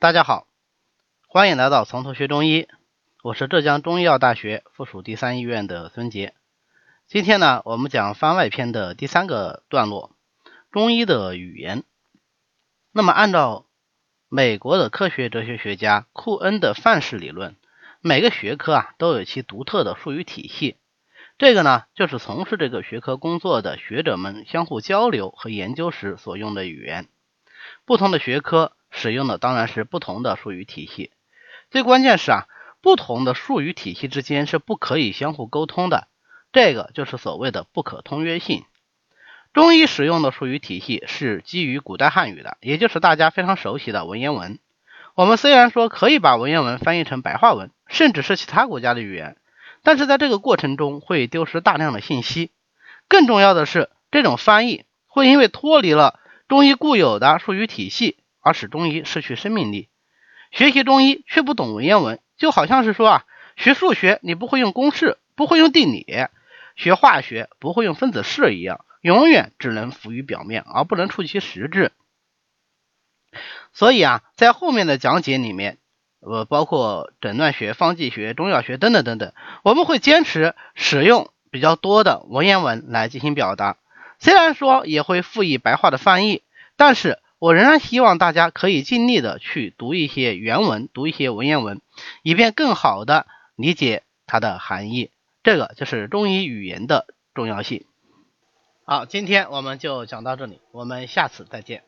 大家好，欢迎来到从头学中医，我是浙江中医药大学附属第三医院的孙杰。今天呢，我们讲番外篇的第三个段落，中医的语言。那么，按照美国的科学哲学学家库恩的范式理论，每个学科啊都有其独特的术语体系。这个呢，就是从事这个学科工作的学者们相互交流和研究时所用的语言。不同的学科使用的当然是不同的术语体系。最关键是啊，不同的术语体系之间是不可以相互沟通的。这个就是所谓的不可通约性。中医使用的术语体系是基于古代汉语的，也就是大家非常熟悉的文言文。我们虽然说可以把文言文翻译成白话文，甚至是其他国家的语言。但是在这个过程中会丢失大量的信息，更重要的是，这种翻译会因为脱离了中医固有的术语体系而使中医失去生命力。学习中医却不懂文言文，就好像是说啊，学数学你不会用公式，不会用定理；学化学不会用分子式一样，永远只能浮于表面，而不能触其实质。所以啊，在后面的讲解里面。呃，包括诊断学、方剂学、中药学等等等等，我们会坚持使用比较多的文言文来进行表达。虽然说也会附以白话的翻译，但是我仍然希望大家可以尽力的去读一些原文，读一些文言文，以便更好的理解它的含义。这个就是中医语言的重要性。好，今天我们就讲到这里，我们下次再见。